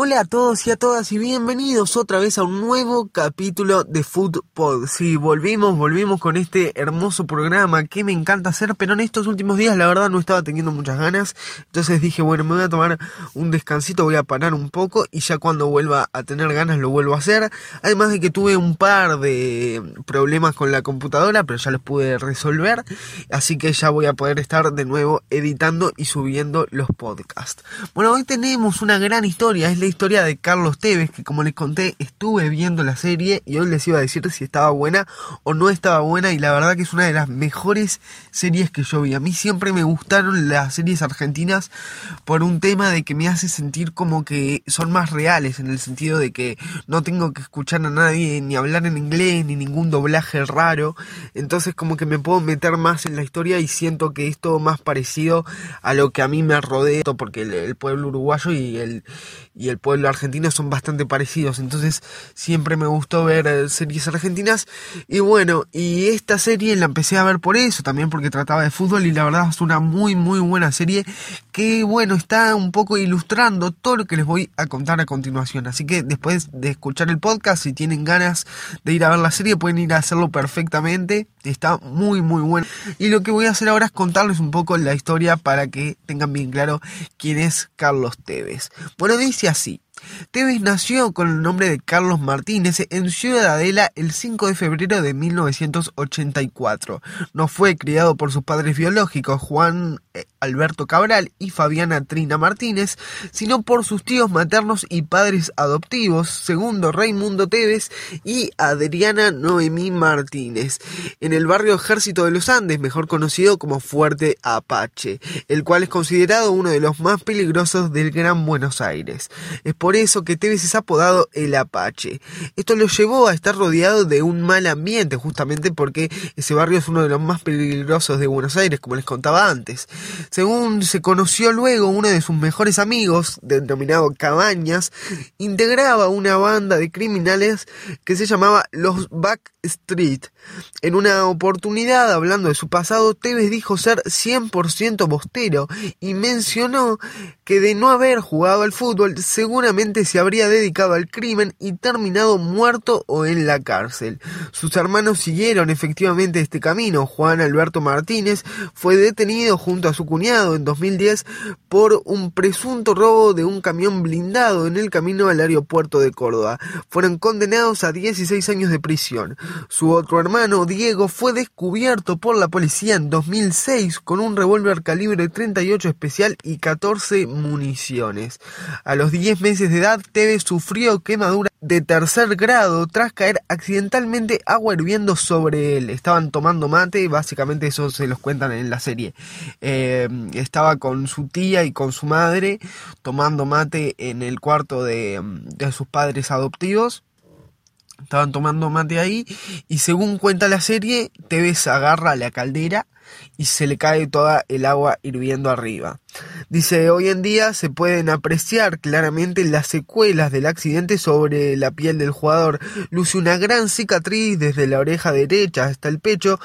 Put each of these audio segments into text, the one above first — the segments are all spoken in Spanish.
Hola a todos y a todas y bienvenidos otra vez a un nuevo capítulo de Footpod. Sí, volvimos, volvimos con este hermoso programa que me encanta hacer, pero en estos últimos días la verdad no estaba teniendo muchas ganas. Entonces dije, bueno, me voy a tomar un descansito, voy a parar un poco y ya cuando vuelva a tener ganas lo vuelvo a hacer. Además de que tuve un par de problemas con la computadora, pero ya los pude resolver. Así que ya voy a poder estar de nuevo editando y subiendo los podcasts. Bueno, hoy tenemos una gran historia, es la historia de Carlos Tevez, que como les conté, estuve viendo la serie y hoy les iba a decir si estaba buena o no estaba buena y la verdad que es una de las mejores series que yo vi. A mí siempre me gustaron las series argentinas por un tema de que me hace sentir como que son más reales, en el sentido de que no tengo que escuchar a nadie ni hablar en inglés ni ningún doblaje raro, entonces como que me puedo meter más en la historia y siento que es todo más parecido a lo que a mí me rodea, porque el, el pueblo uruguayo y el, y el pueblo argentino son bastante parecidos. Entonces siempre me gustó ver eh, series argentinas. Y bueno, y esta serie la empecé a ver por eso, también porque trataba de fútbol y la verdad es una muy muy buena serie que bueno, está un poco ilustrando todo lo que les voy a contar a continuación. Así que después de escuchar el podcast, si tienen ganas de ir a ver la serie, pueden ir a hacerlo perfectamente. Está muy muy bueno. Y lo que voy a hacer ahora es contarles un poco la historia para que tengan bien claro quién es Carlos Tevez. Bueno, dice así. Taxi. Tevez nació con el nombre de Carlos Martínez en Ciudadela el 5 de febrero de 1984. No fue criado por sus padres biológicos Juan eh, Alberto Cabral y Fabiana Trina Martínez, sino por sus tíos maternos y padres adoptivos, segundo Raimundo Tevez y Adriana Noemí Martínez, en el barrio Ejército de los Andes, mejor conocido como Fuerte Apache, el cual es considerado uno de los más peligrosos del Gran Buenos Aires. Eso que Tevez es apodado el Apache. Esto lo llevó a estar rodeado de un mal ambiente, justamente porque ese barrio es uno de los más peligrosos de Buenos Aires, como les contaba antes. Según se conoció luego, uno de sus mejores amigos, denominado Cabañas, integraba una banda de criminales que se llamaba los Backstreet. En una oportunidad, hablando de su pasado, Tevez dijo ser 100% bostero y mencionó que de no haber jugado al fútbol, seguramente se habría dedicado al crimen y terminado muerto o en la cárcel. Sus hermanos siguieron efectivamente este camino. Juan Alberto Martínez fue detenido junto a su cuñado en 2010 por un presunto robo de un camión blindado en el camino al aeropuerto de Córdoba. Fueron condenados a 16 años de prisión. Su otro hermano, Diego, fue descubierto por la policía en 2006 con un revólver calibre 38 especial y 14 municiones. A los 10 meses de edad, Tevez sufrió quemadura de tercer grado tras caer accidentalmente agua hirviendo sobre él. Estaban tomando mate, básicamente eso se los cuentan en la serie. Eh, estaba con su tía y con su madre tomando mate en el cuarto de, de sus padres adoptivos. Estaban tomando mate ahí y según cuenta la serie, Tevez agarra la caldera y se le cae toda el agua hirviendo arriba. Dice, hoy en día se pueden apreciar claramente las secuelas del accidente sobre la piel del jugador. Luce una gran cicatriz desde la oreja derecha hasta el pecho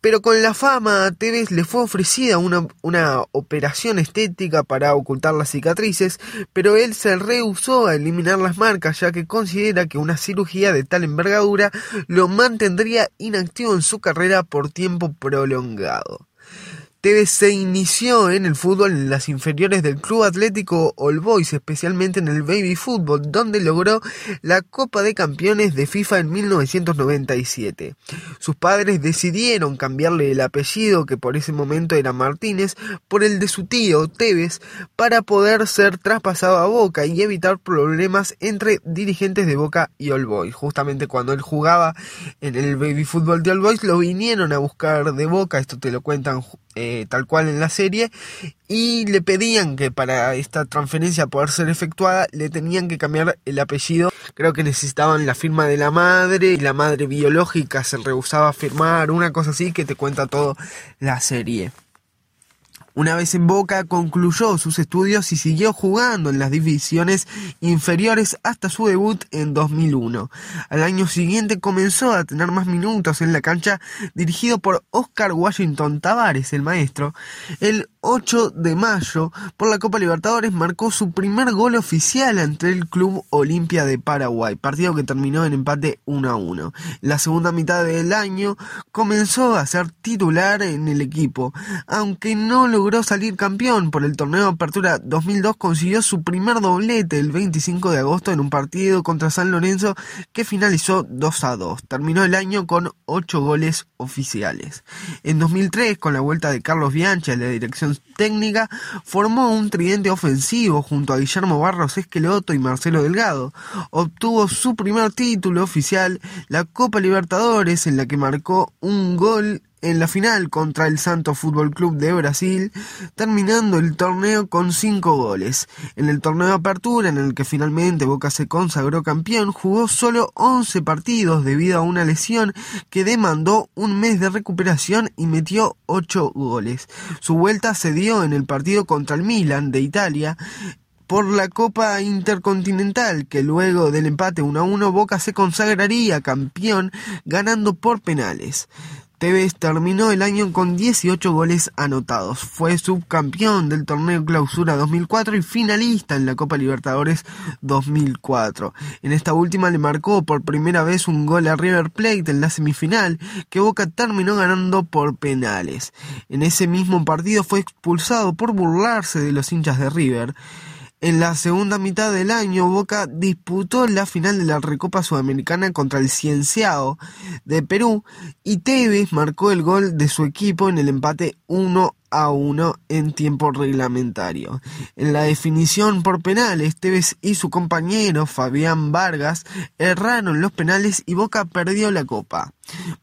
pero con la fama a Tevez le fue ofrecida una, una, operación estética para ocultar las cicatrices, pero él se rehusó a eliminar las marcas ya que considera que una cirugía de tal envergadura lo mantendría inactivo en su carrera por tiempo prolongado. Tevez se inició en el fútbol en las inferiores del Club Atlético All Boys, especialmente en el baby fútbol, donde logró la Copa de Campeones de FIFA en 1997. Sus padres decidieron cambiarle el apellido, que por ese momento era Martínez, por el de su tío Tevez, para poder ser traspasado a Boca y evitar problemas entre dirigentes de Boca y All Boys. Justamente cuando él jugaba en el baby fútbol de All Boys, lo vinieron a buscar de Boca, esto te lo cuentan eh, tal cual en la serie y le pedían que para esta transferencia poder ser efectuada le tenían que cambiar el apellido. Creo que necesitaban la firma de la madre y la madre biológica se rehusaba a firmar una cosa así que te cuenta todo la serie una vez en Boca concluyó sus estudios y siguió jugando en las divisiones inferiores hasta su debut en 2001. Al año siguiente comenzó a tener más minutos en la cancha dirigido por Oscar Washington Tavares, el maestro. 8 de mayo por la Copa Libertadores marcó su primer gol oficial ante el Club Olimpia de Paraguay, partido que terminó en empate 1 a 1. La segunda mitad del año comenzó a ser titular en el equipo, aunque no logró salir campeón por el torneo de Apertura 2002 consiguió su primer doblete el 25 de agosto en un partido contra San Lorenzo que finalizó 2 a 2. Terminó el año con 8 goles oficiales. En 2003, con la vuelta de Carlos Bianchi a la dirección técnica, formó un tridente ofensivo junto a Guillermo Barros Esqueloto y Marcelo Delgado. Obtuvo su primer título oficial, la Copa Libertadores, en la que marcó un gol en la final contra el Santo Fútbol Club de Brasil, terminando el torneo con cinco goles. En el torneo de apertura, en el que finalmente Boca se consagró campeón, jugó solo 11 partidos debido a una lesión que demandó un mes de recuperación y metió 8 goles. Su vuelta se dio en el partido contra el Milan de Italia, por la Copa Intercontinental, que luego del empate 1 a 1 Boca se consagraría campeón ganando por penales. Tevez terminó el año con 18 goles anotados. Fue subcampeón del torneo Clausura 2004 y finalista en la Copa Libertadores 2004. En esta última le marcó por primera vez un gol a River Plate en la semifinal, que Boca terminó ganando por penales. En ese mismo partido fue expulsado por burlarse de los hinchas de River. En la segunda mitad del año, Boca disputó la final de la Recopa Sudamericana contra el Cienciao de Perú y Tevez marcó el gol de su equipo en el empate 1 a 1 en tiempo reglamentario. En la definición por penales, Tevez y su compañero Fabián Vargas erraron los penales y Boca perdió la copa.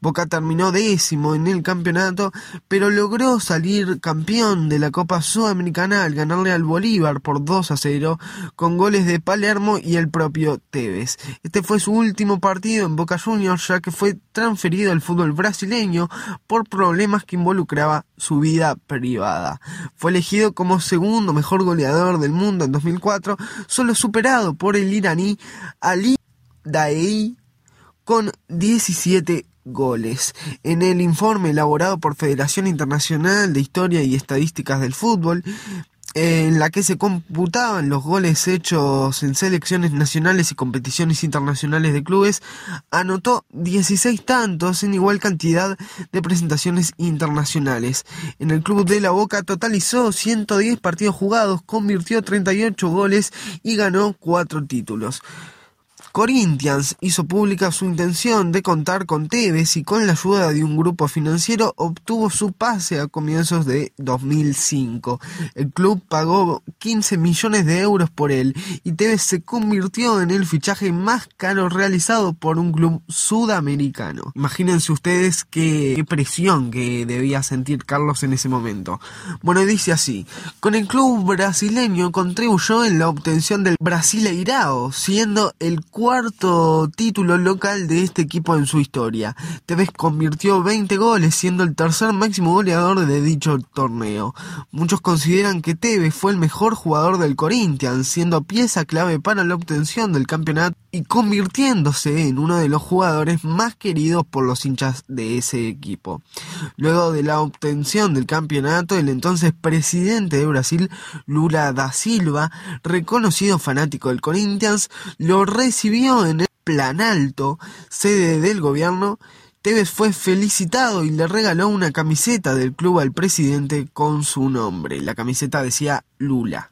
Boca terminó décimo en el campeonato, pero logró salir campeón de la Copa Sudamericana al ganarle al Bolívar por 2 a 0 con goles de Palermo y el propio Tevez. Este fue su último partido en Boca Juniors ya que fue transferido al fútbol brasileño por problemas que involucraba su vida Fue elegido como segundo mejor goleador del mundo en 2004, solo superado por el iraní Ali Daei con 17 goles. En el informe elaborado por Federación Internacional de Historia y Estadísticas del Fútbol, en la que se computaban los goles hechos en selecciones nacionales y competiciones internacionales de clubes, anotó 16 tantos en igual cantidad de presentaciones internacionales. En el club de La Boca totalizó 110 partidos jugados, convirtió 38 goles y ganó 4 títulos. Corinthians hizo pública su intención de contar con Tevez y con la ayuda de un grupo financiero obtuvo su pase a comienzos de 2005. El club pagó 15 millones de euros por él y Tevez se convirtió en el fichaje más caro realizado por un club sudamericano. Imagínense ustedes qué, presión que debía sentir Carlos en ese momento. Bueno, dice así, con el club brasileño contribuyó en la obtención del Brasileirao, siendo el cuarto título local de este equipo en su historia. Tevez convirtió 20 goles, siendo el tercer máximo goleador de dicho torneo. Muchos consideran que Tevez fue el mejor jugador del Corinthians, siendo pieza clave para la obtención del campeonato y convirtiéndose en uno de los jugadores más queridos por los hinchas de ese equipo. Luego de la obtención del campeonato, el entonces presidente de Brasil, Lula da Silva, reconocido fanático del Corinthians, lo recibió en el Planalto, sede del gobierno, Tevez fue felicitado y le regaló una camiseta del club al presidente con su nombre. La camiseta decía Lula.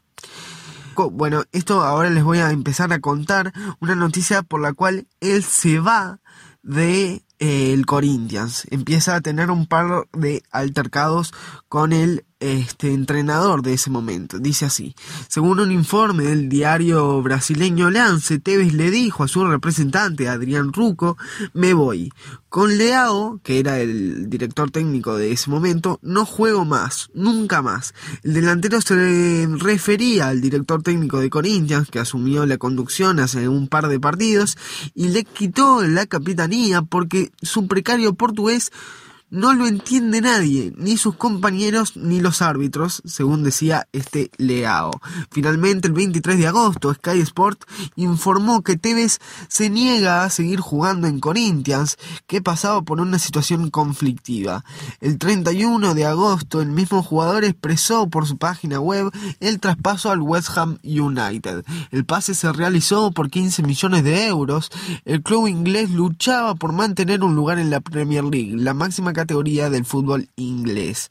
Bueno, esto ahora les voy a empezar a contar una noticia por la cual él se va de eh, el Corinthians. Empieza a tener un par de altercados con el este entrenador de ese momento. Dice así, según un informe del diario brasileño Lance, Tevez le dijo a su representante Adrián Ruco, me voy. Con Leao, que era el director técnico de ese momento, no juego más, nunca más. El delantero se refería al director técnico de Corinthians, que asumió la conducción hace un par de partidos, y le quitó la capitanía porque su precario portugués no lo entiende nadie, ni sus compañeros ni los árbitros, según decía este Leao. Finalmente, el 23 de agosto, Sky Sport informó que Tevez se niega a seguir jugando en Corinthians, que pasaba por una situación conflictiva. El 31 de agosto, el mismo jugador expresó por su página web el traspaso al West Ham United. El pase se realizó por 15 millones de euros. El club inglés luchaba por mantener un lugar en la Premier League, la máxima categoría del fútbol inglés.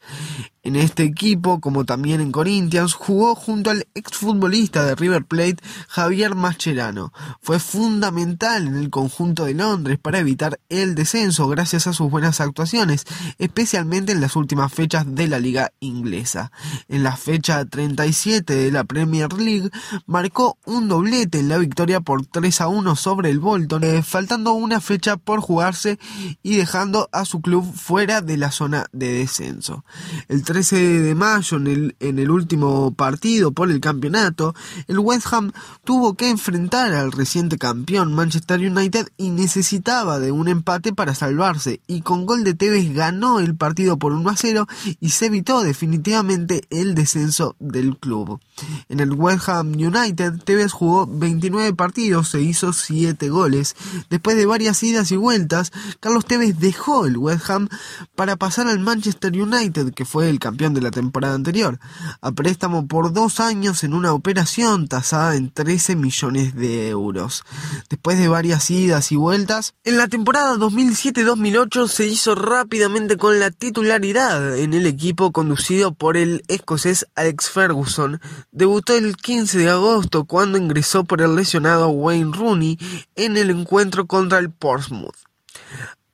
En este equipo, como también en Corinthians, jugó junto al exfutbolista de River Plate, Javier Mascherano. Fue fundamental en el conjunto de Londres para evitar el descenso gracias a sus buenas actuaciones, especialmente en las últimas fechas de la liga inglesa. En la fecha 37 de la Premier League, marcó un doblete en la victoria por 3 a 1 sobre el Bolton, eh, faltando una fecha por jugarse y dejando a su club fuera de la zona de descenso. El 13 de mayo, en el, en el último partido por el campeonato, el West Ham tuvo que enfrentar al reciente campeón Manchester United y necesitaba de un empate para salvarse, y con gol de Tevez ganó el partido por 1 a 0 y se evitó definitivamente el descenso del club. En el West Ham United, Tevez jugó 29 partidos, se hizo 7 goles. Después de varias idas y vueltas, Carlos Tevez dejó el West Ham para pasar al Manchester United, que fue el campeón de la temporada anterior, a préstamo por dos años en una operación tasada en 13 millones de euros. Después de varias idas y vueltas, en la temporada 2007-2008 se hizo rápidamente con la titularidad en el equipo conducido por el escocés Alex Ferguson. Debutó el 15 de agosto cuando ingresó por el lesionado Wayne Rooney en el encuentro contra el Portsmouth.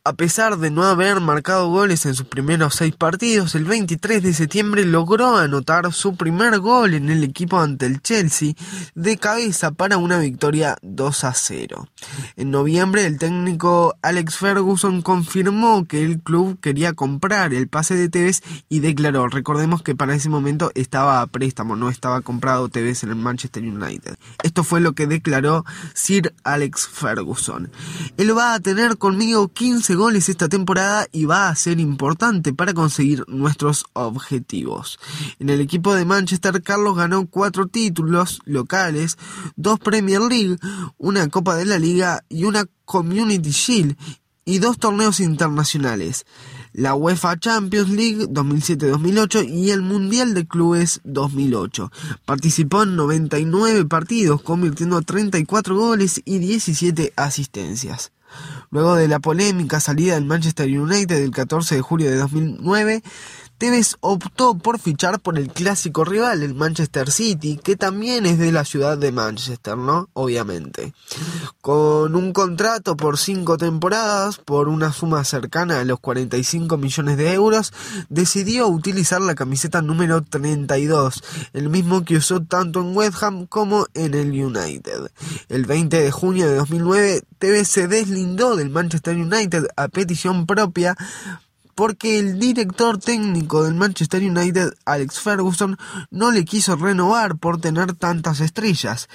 A pesar de no haber marcado goles en sus primeros seis partidos, el 23 de septiembre logró anotar su primer gol en el equipo ante el Chelsea de cabeza para una victoria 2 a 0. En noviembre el técnico Alex Ferguson confirmó que el club quería comprar el pase de Tevez y declaró, recordemos que para ese momento estaba a préstamo, no estaba comprado Tevez en el Manchester United. Esto fue lo que declaró Sir Alex Ferguson. Él va a tener conmigo 15 goles esta temporada y va a ser importante para conseguir nuestros objetivos. En el equipo de Manchester, Carlos ganó cuatro títulos locales, dos Premier League, una Copa de la Liga y una Community Shield y dos torneos internacionales, la UEFA Champions League 2007-2008 y el Mundial de Clubes 2008. Participó en 99 partidos, convirtiendo 34 goles y 17 asistencias. Luego de la polémica salida del Manchester United el 14 de julio de 2009, Tevez optó por fichar por el clásico rival, el Manchester City, que también es de la ciudad de Manchester, ¿no? Obviamente. Con un contrato por cinco temporadas, por una suma cercana a los 45 millones de euros, decidió utilizar la camiseta número 32, el mismo que usó tanto en West Ham como en el United. El 20 de junio de 2009, Tevez se deslindó del Manchester United a petición propia porque el director técnico del Manchester United, Alex Ferguson, no le quiso renovar por tener tantas estrellas.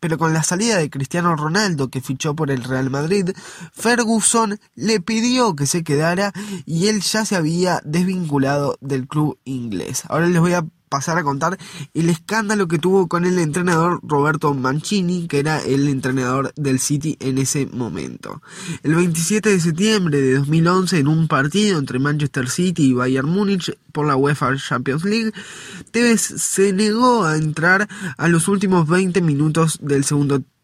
Pero con la salida de Cristiano Ronaldo, que fichó por el Real Madrid, Ferguson le pidió que se quedara y él ya se había desvinculado del club inglés. Ahora les voy a pasar a contar el escándalo que tuvo con el entrenador Roberto Mancini, que era el entrenador del City en ese momento. El 27 de septiembre de 2011, en un partido entre Manchester City y Bayern Múnich por la UEFA Champions League, Tevez se negó a entrar a los últimos 20 minutos del segundo tiempo.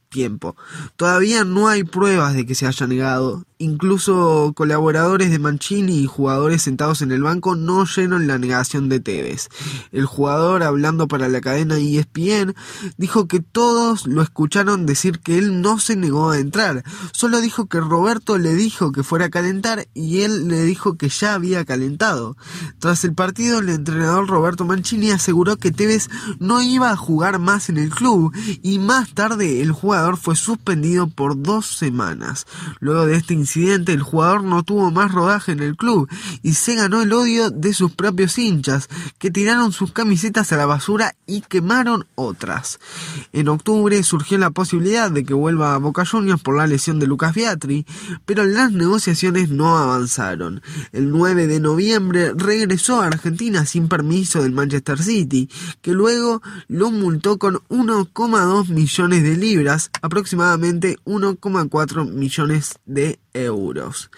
Todavía no hay pruebas de que se haya negado Incluso colaboradores de Mancini y jugadores sentados en el banco no oyeron la negación de Tevez. El jugador, hablando para la cadena ESPN, dijo que todos lo escucharon decir que él no se negó a entrar. Solo dijo que Roberto le dijo que fuera a calentar y él le dijo que ya había calentado. Tras el partido, el entrenador Roberto Mancini aseguró que Tevez no iba a jugar más en el club y más tarde el jugador fue suspendido por dos semanas. Luego de este incidente, el jugador no tuvo más rodaje en el club y se ganó el odio de sus propios hinchas, que tiraron sus camisetas a la basura y quemaron otras. En octubre surgió la posibilidad de que vuelva a Boca Juniors por la lesión de Lucas Beatri, pero las negociaciones no avanzaron. El 9 de noviembre regresó a Argentina sin permiso del Manchester City, que luego lo multó con 1,2 millones de libras, aproximadamente 1,4 millones de euros.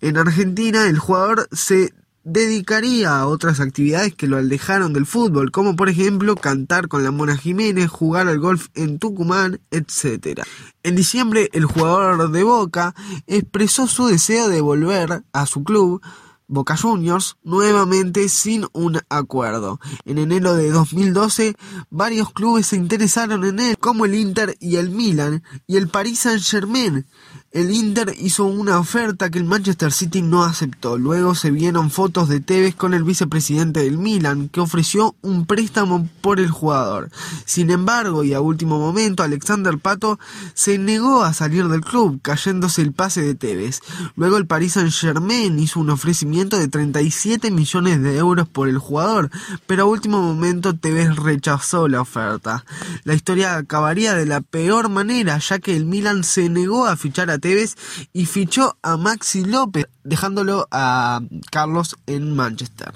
En Argentina el jugador se dedicaría a otras actividades que lo alejaron del fútbol, como por ejemplo cantar con la Mona Jiménez, jugar al golf en Tucumán, etc. En diciembre el jugador de Boca expresó su deseo de volver a su club, Boca Juniors nuevamente sin un acuerdo. En enero de 2012 varios clubes se interesaron en él, como el Inter y el Milan y el Paris Saint-Germain. El Inter hizo una oferta que el Manchester City no aceptó. Luego se vieron fotos de Tevez con el vicepresidente del Milan, que ofreció un préstamo por el jugador. Sin embargo, y a último momento, Alexander Pato se negó a salir del club, cayéndose el pase de Tevez. Luego el Paris Saint-Germain hizo un ofrecimiento de 37 millones de euros por el jugador, pero a último momento Tevez rechazó la oferta. La historia acabaría de la peor manera, ya que el Milan se negó a fichar a Tevez y fichó a Maxi López, dejándolo a Carlos en Manchester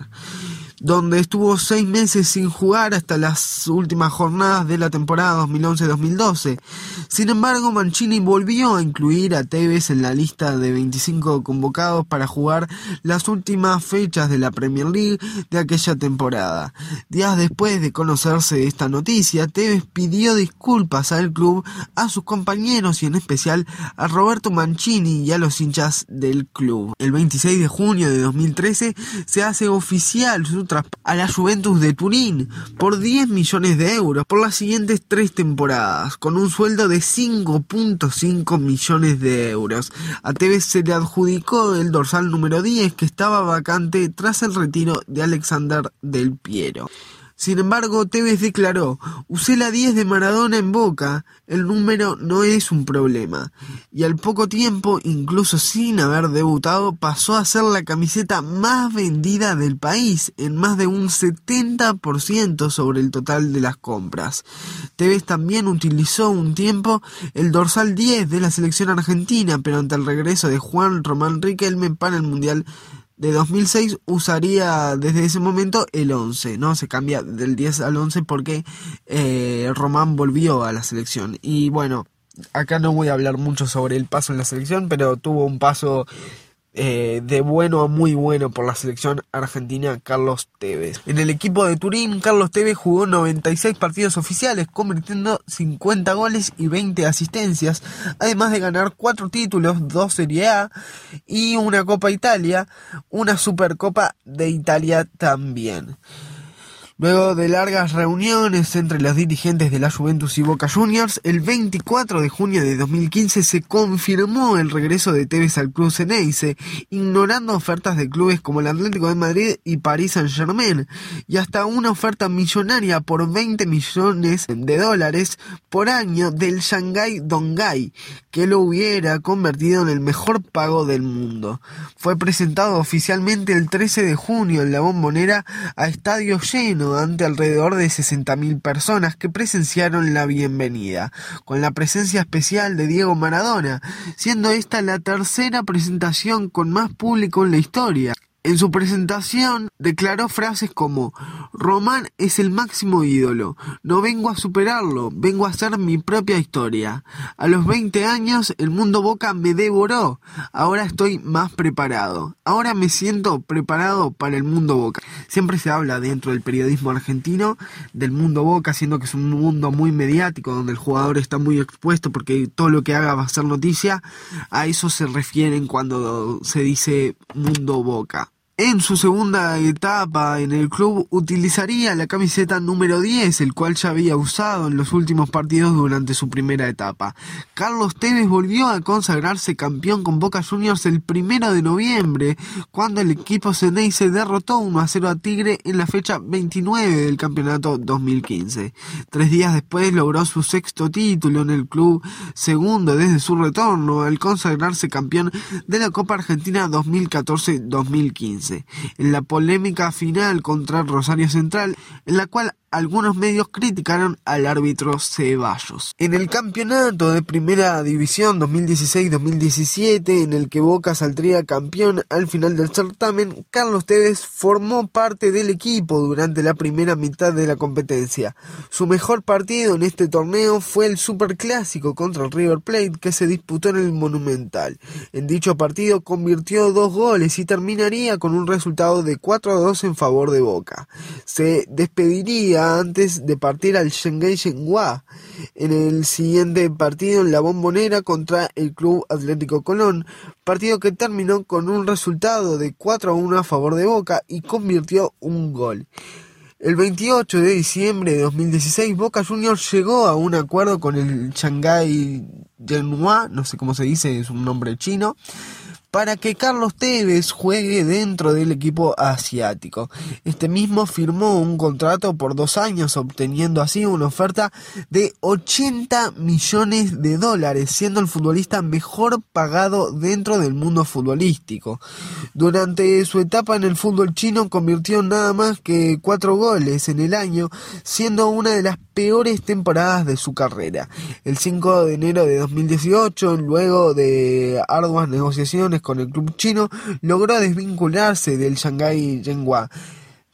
donde estuvo seis meses sin jugar hasta las últimas jornadas de la temporada 2011-2012. Sin embargo, Mancini volvió a incluir a Tevez en la lista de 25 convocados para jugar las últimas fechas de la Premier League de aquella temporada. Días después de conocerse esta noticia, Tevez pidió disculpas al club, a sus compañeros y en especial a Roberto Mancini y a los hinchas del club. El 26 de junio de 2013 se hace oficial su a la Juventus de Turín por 10 millones de euros por las siguientes tres temporadas, con un sueldo de 5.5 millones de euros. A Tevez se le adjudicó el dorsal número 10 que estaba vacante tras el retiro de Alexander Del Piero. Sin embargo, Tevez declaró, usé la 10 de Maradona en Boca, el número no es un problema. Y al poco tiempo, incluso sin haber debutado, pasó a ser la camiseta más vendida del país, en más de un 70% sobre el total de las compras. Tevez también utilizó un tiempo el dorsal 10 de la selección argentina, pero ante el regreso de Juan Román Riquelme para el Mundial de 2006 usaría desde ese momento el 11, ¿no? Se cambia del 10 al 11 porque eh, Román volvió a la selección. Y bueno, acá no voy a hablar mucho sobre el paso en la selección, pero tuvo un paso eh, de bueno a muy bueno por la selección argentina Carlos Tevez. En el equipo de Turín, Carlos Tevez jugó 96 partidos oficiales, convirtiendo 50 goles y 20 asistencias, además de ganar 4 títulos, 2 Serie A y una Copa Italia, una Supercopa de Italia también. Luego de largas reuniones entre los dirigentes de la Juventus y Boca Juniors, el 24 de junio de 2015 se confirmó el regreso de Tevez al club Ceneice, ignorando ofertas de clubes como el Atlético de Madrid y París Saint-Germain, y hasta una oferta millonaria por 20 millones de dólares por año del Shanghai Donghai, que lo hubiera convertido en el mejor pago del mundo. Fue presentado oficialmente el 13 de junio en la bombonera a estadio lleno ante alrededor de 60.000 personas que presenciaron la bienvenida, con la presencia especial de Diego Maradona, siendo esta la tercera presentación con más público en la historia. En su presentación declaró frases como Román es el máximo ídolo, no vengo a superarlo, vengo a hacer mi propia historia. A los 20 años el mundo Boca me devoró, ahora estoy más preparado, ahora me siento preparado para el mundo Boca. Siempre se habla dentro del periodismo argentino del mundo Boca, siendo que es un mundo muy mediático, donde el jugador está muy expuesto porque todo lo que haga va a ser noticia, a eso se refieren cuando se dice mundo Boca. En su segunda etapa en el club utilizaría la camiseta número 10, el cual ya había usado en los últimos partidos durante su primera etapa. Carlos Tevez volvió a consagrarse campeón con Boca Juniors el primero de noviembre, cuando el equipo Ceneice derrotó 1 a 0 a Tigre en la fecha 29 del campeonato 2015. Tres días después logró su sexto título en el club, segundo desde su retorno al consagrarse campeón de la Copa Argentina 2014-2015 en la polémica final contra Rosario Central, en la cual algunos medios criticaron al árbitro Ceballos. En el campeonato de Primera División 2016-2017, en el que Boca saldría campeón al final del certamen, Carlos Tevez formó parte del equipo durante la primera mitad de la competencia. Su mejor partido en este torneo fue el Superclásico contra el River Plate que se disputó en el Monumental. En dicho partido convirtió dos goles y terminaría con un resultado de 4 a 2 en favor de Boca. Se despediría antes de partir al Shanghai Shenhua en el siguiente partido en la bombonera contra el Club Atlético Colón, partido que terminó con un resultado de 4 a 1 a favor de Boca y convirtió un gol. El 28 de diciembre de 2016, Boca Juniors llegó a un acuerdo con el Shanghai Shenhua, no sé cómo se dice, es un nombre chino, para que Carlos Tevez juegue dentro del equipo asiático. Este mismo firmó un contrato por dos años, obteniendo así una oferta de 80 millones de dólares, siendo el futbolista mejor pagado dentro del mundo futbolístico. Durante su etapa en el fútbol chino convirtió nada más que cuatro goles en el año, siendo una de las peores temporadas de su carrera. El 5 de enero de 2018, luego de arduas negociaciones con el club chino, logró desvincularse del Shanghai Yenhua.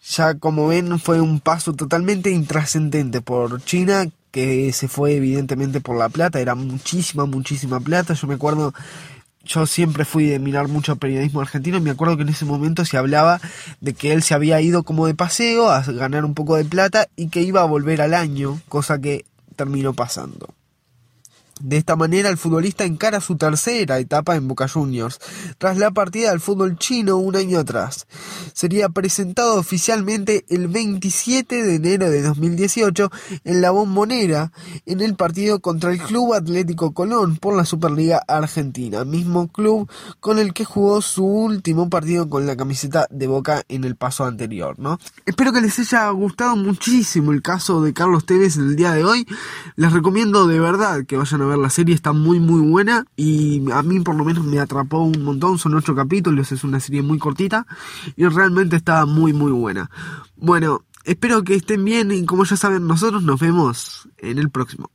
Ya como ven fue un paso totalmente intrascendente por China que se fue evidentemente por la plata, era muchísima, muchísima plata. Yo me acuerdo yo siempre fui de mirar mucho periodismo argentino y me acuerdo que en ese momento se hablaba de que él se había ido como de paseo a ganar un poco de plata y que iba a volver al año, cosa que terminó pasando. De esta manera el futbolista encara su tercera etapa en Boca Juniors, tras la partida del fútbol chino un año atrás. Sería presentado oficialmente el 27 de enero de 2018 en la Bombonera, en el partido contra el Club Atlético Colón por la Superliga Argentina, mismo club con el que jugó su último partido con la camiseta de Boca en el paso anterior, ¿no? Espero que les haya gustado muchísimo el caso de Carlos Tevez el día de hoy. Les recomiendo de verdad que vayan a ver la serie, está muy muy buena y a mí por lo menos me atrapó un montón, son ocho capítulos, es una serie muy cortita y realmente está muy muy buena. Bueno, espero que estén bien y como ya saben nosotros nos vemos en el próximo.